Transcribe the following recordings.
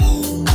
Oh.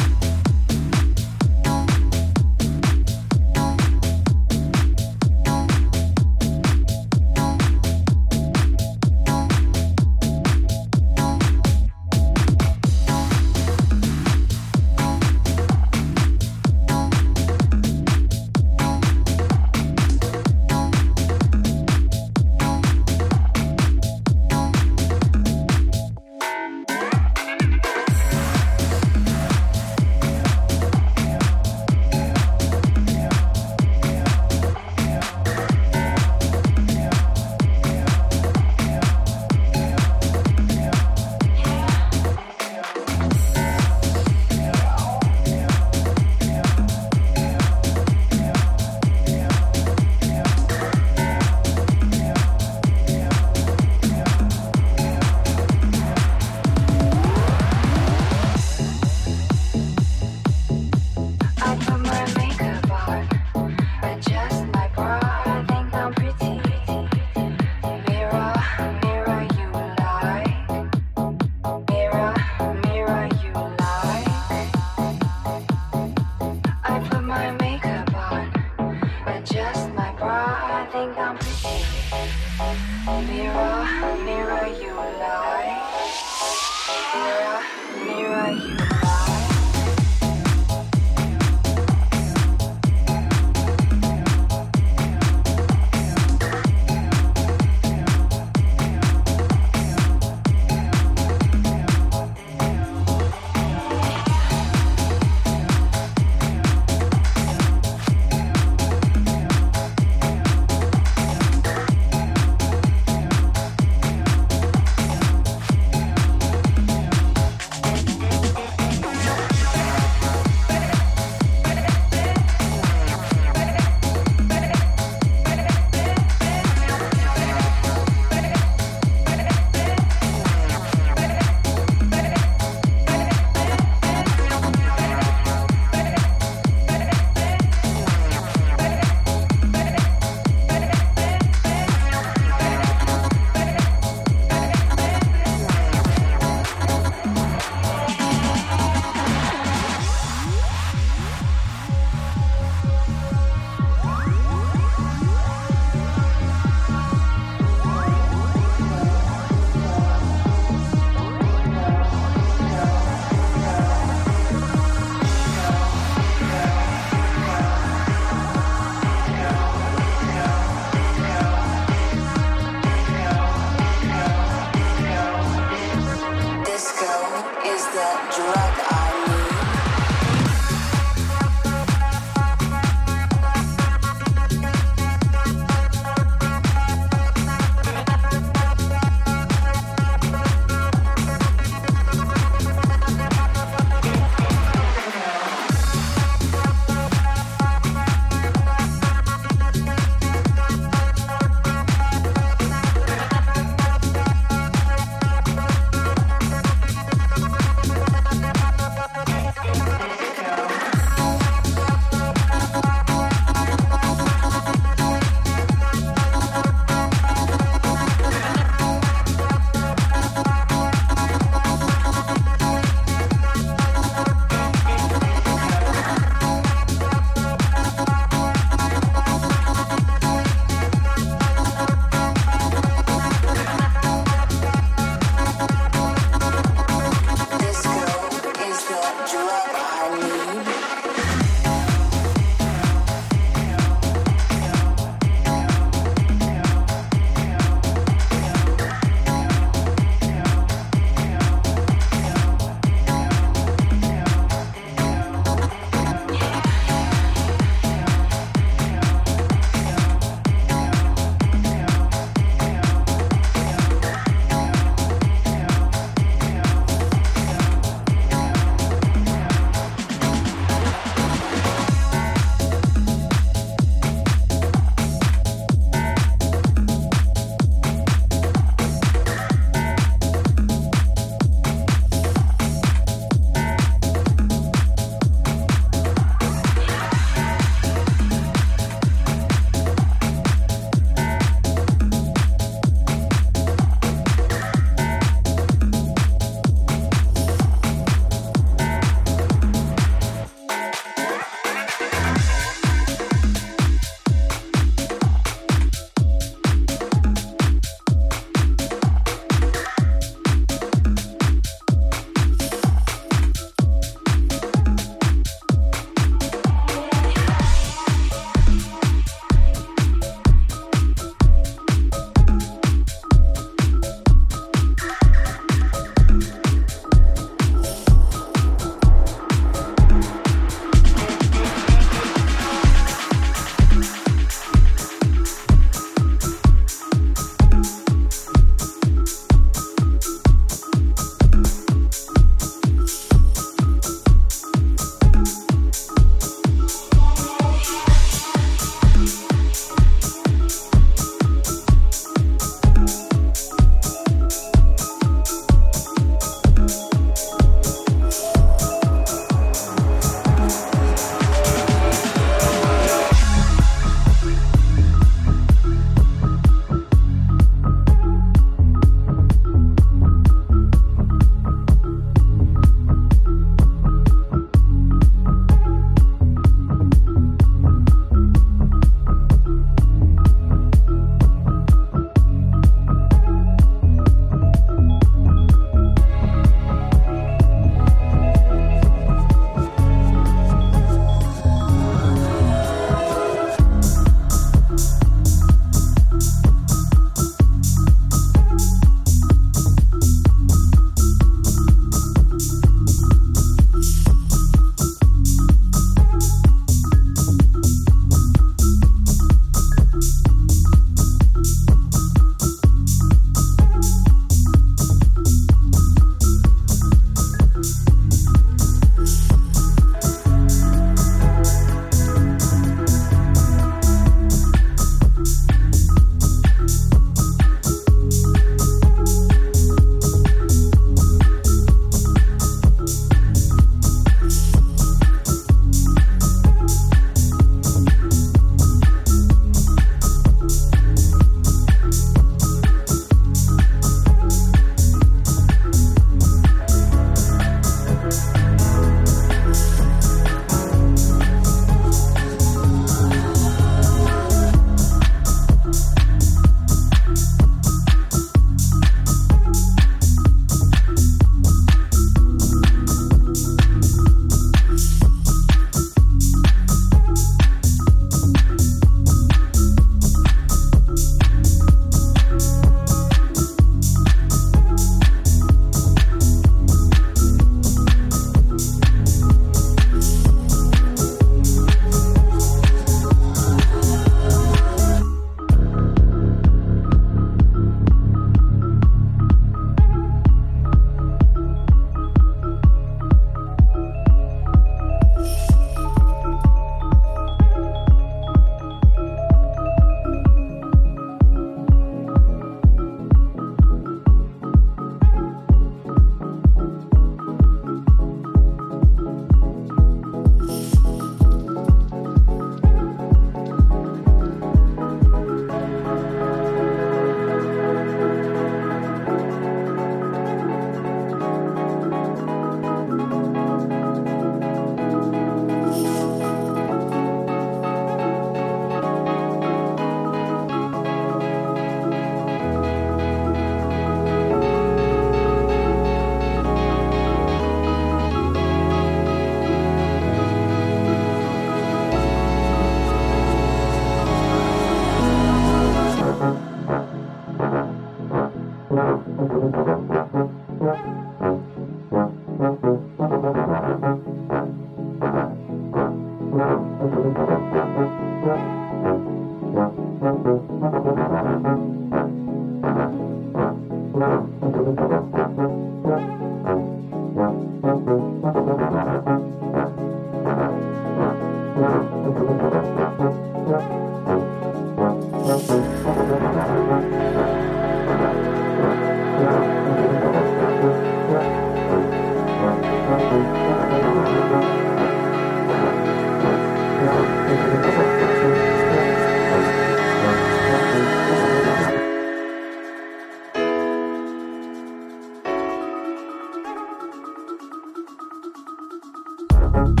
thank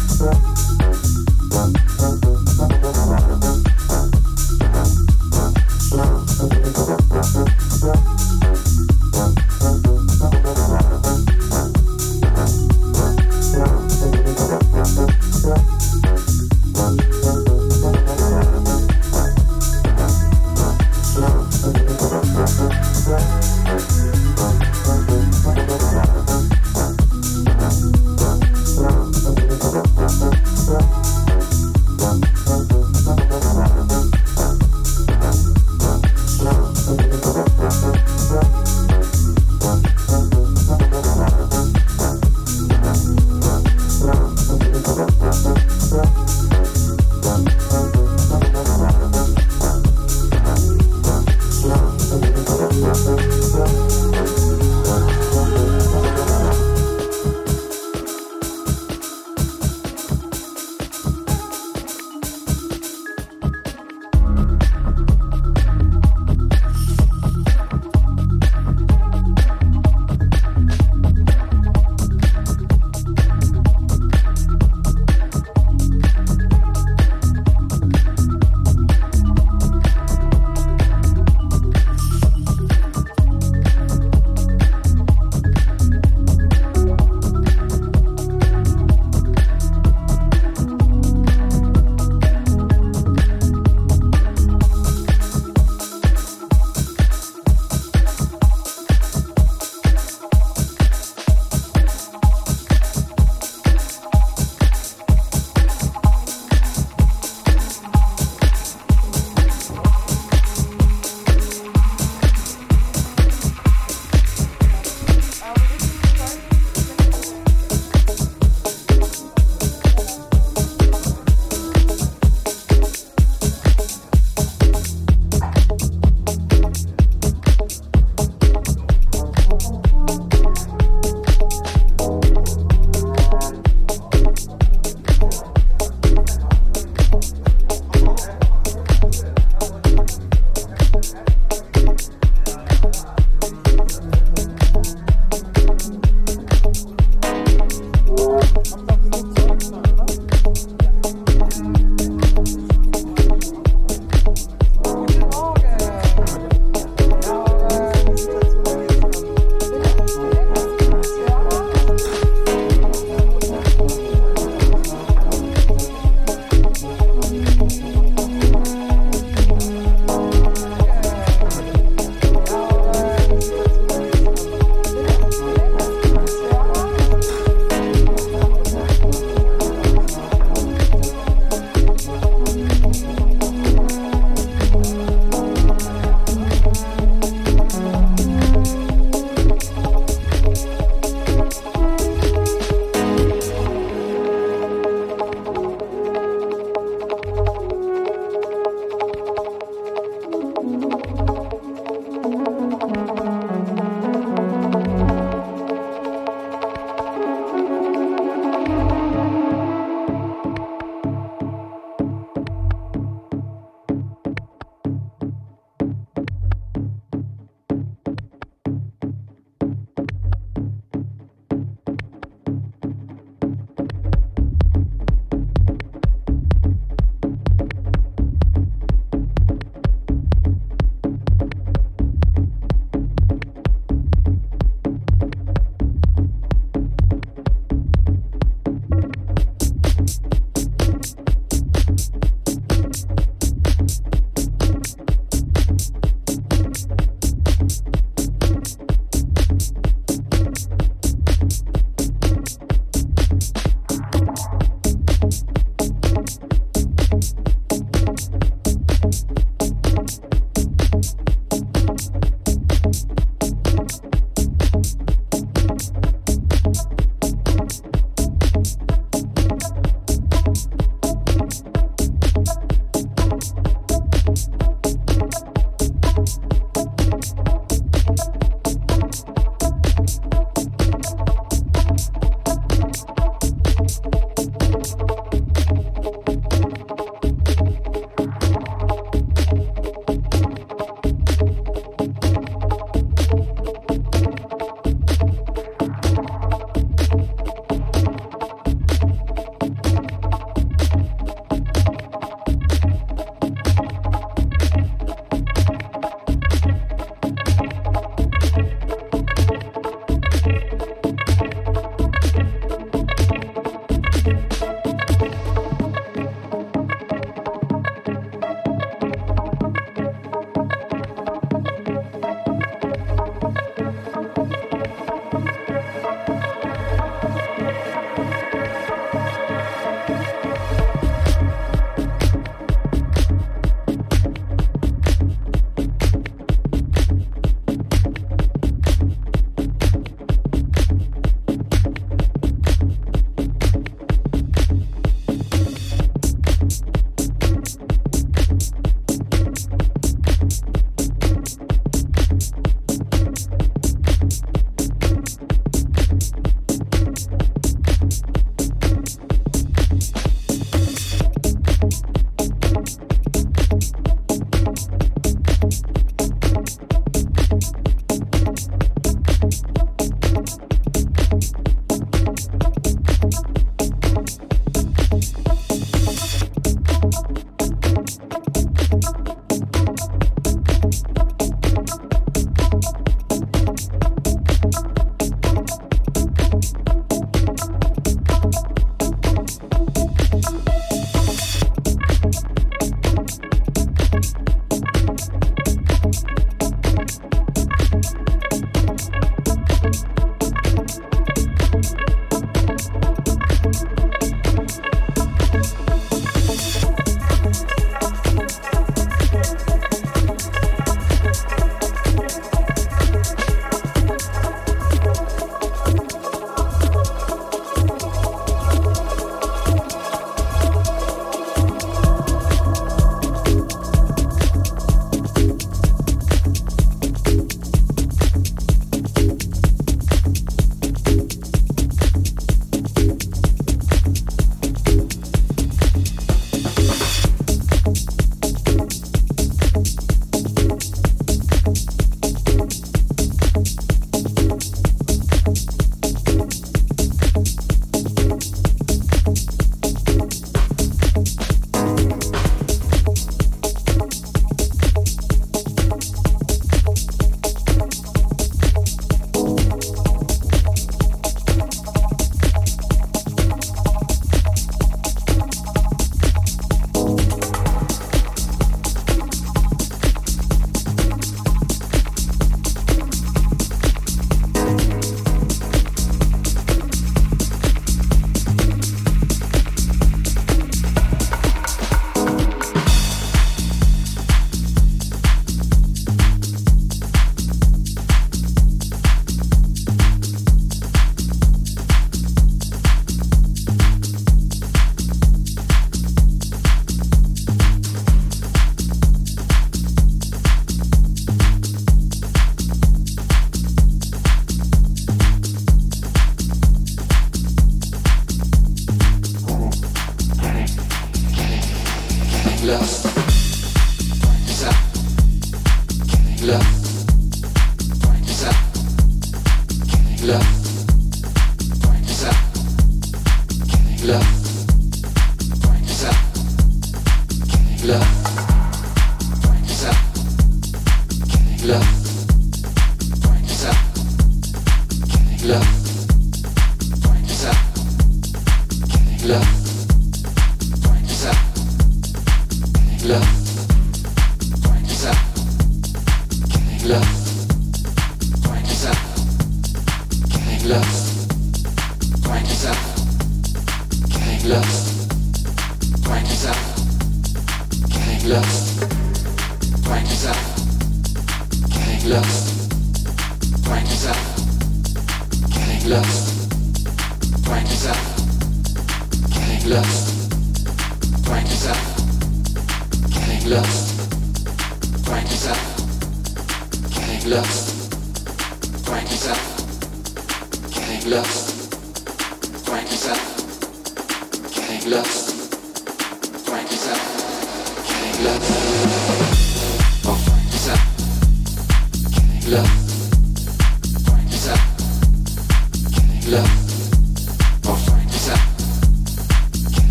you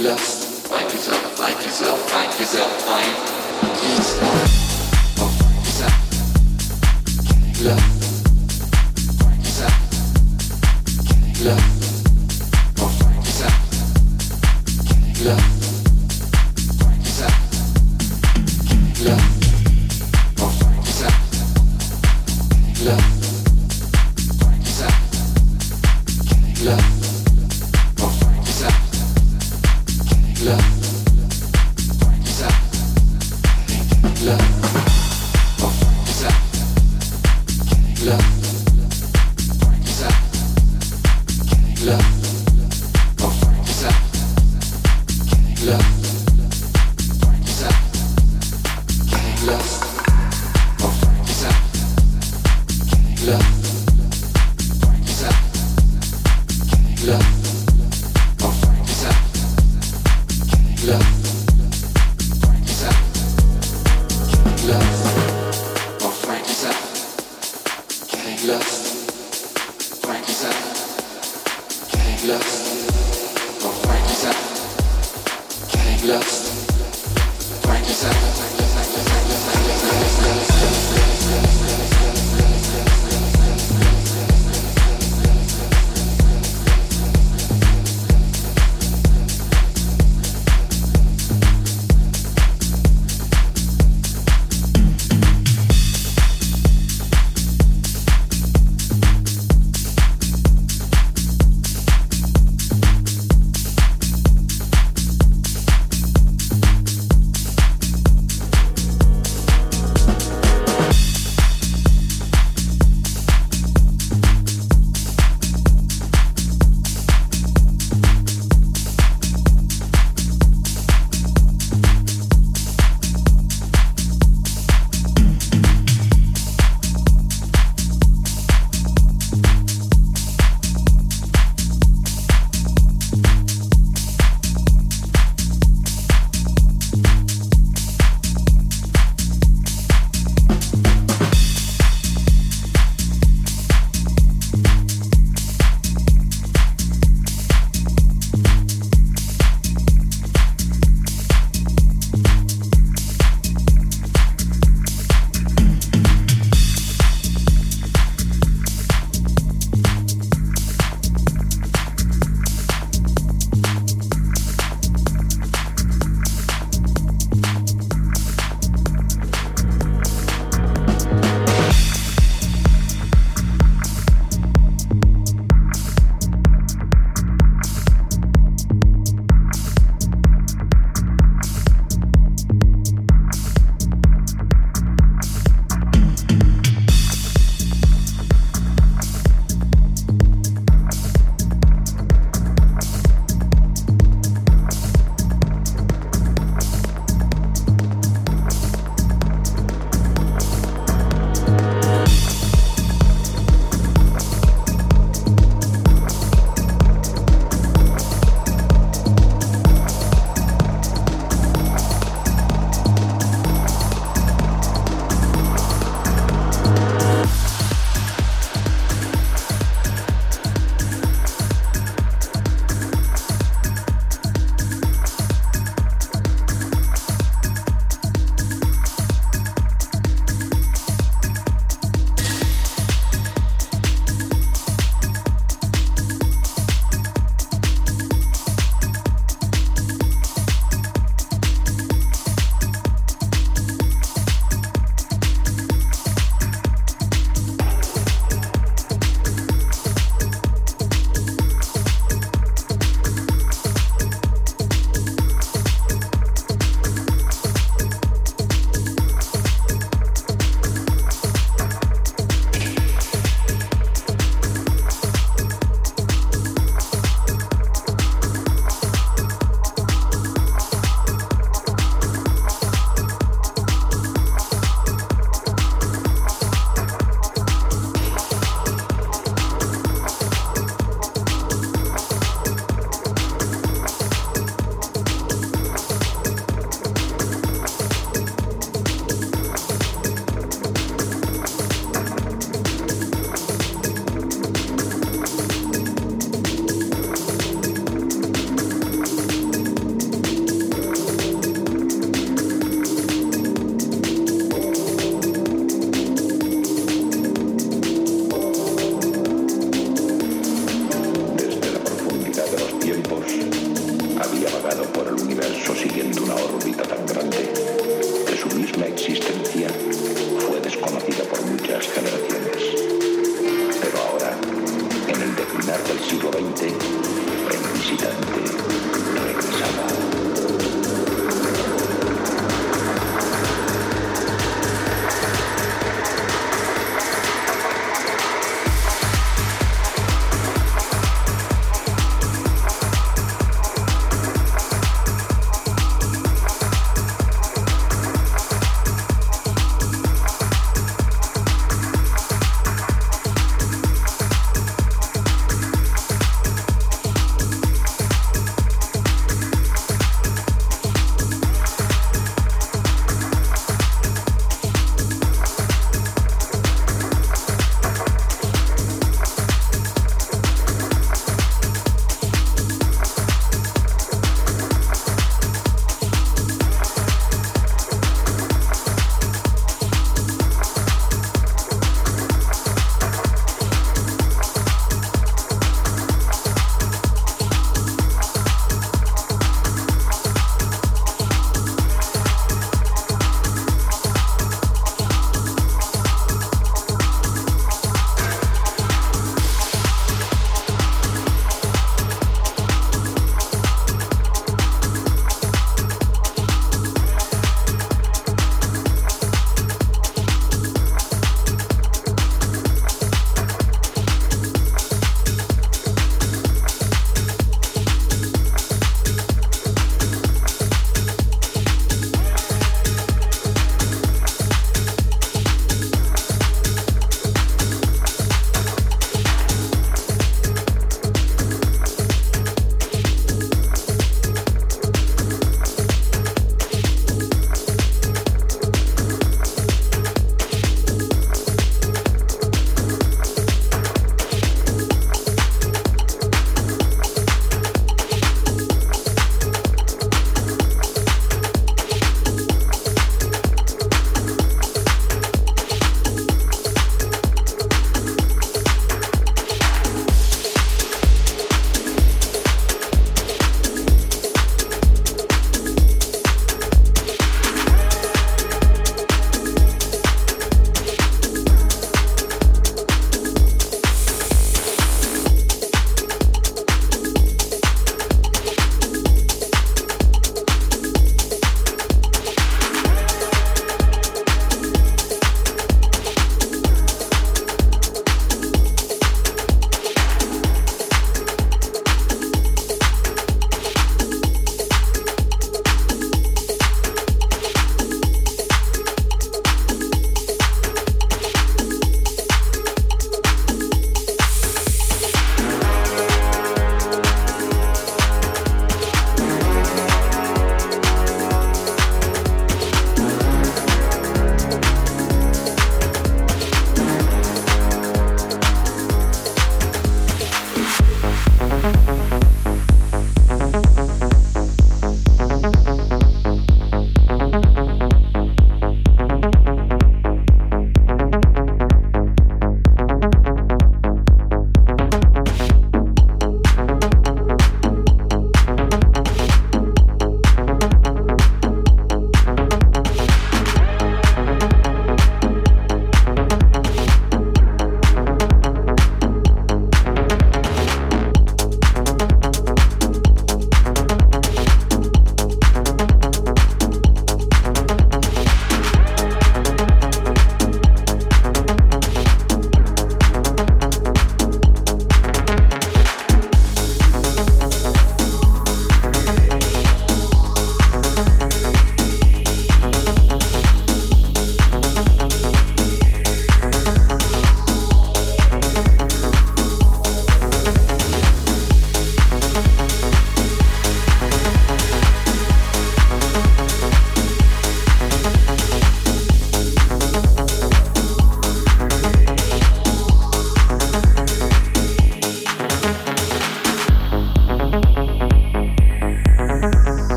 lust. Find yourself, find yourself, find yourself, find yourself. Find yourself. Find yourself. Find yourself. del siglo XX en visitante.